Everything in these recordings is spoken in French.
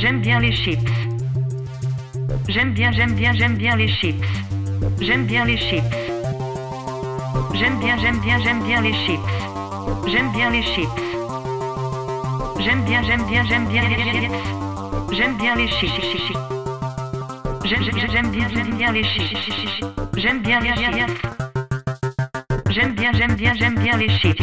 J'aime bien les chips. J'aime bien, j'aime bien, j'aime bien les chips. J'aime bien les chips. J'aime bien, j'aime bien, j'aime bien les chips. J'aime bien les chips. J'aime bien, j'aime bien, j'aime bien les chips. J'aime bien les chips. J'aime, bien, j'aime bien les chips. J'aime bien les chips. J'aime bien, j'aime bien, j'aime bien les chips.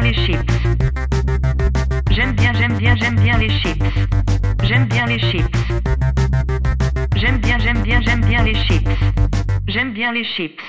les chips. J'aime bien, j'aime bien, j'aime bien les chips. J'aime bien les chips. J'aime bien, j'aime bien, j'aime bien les chips. J'aime bien les chips.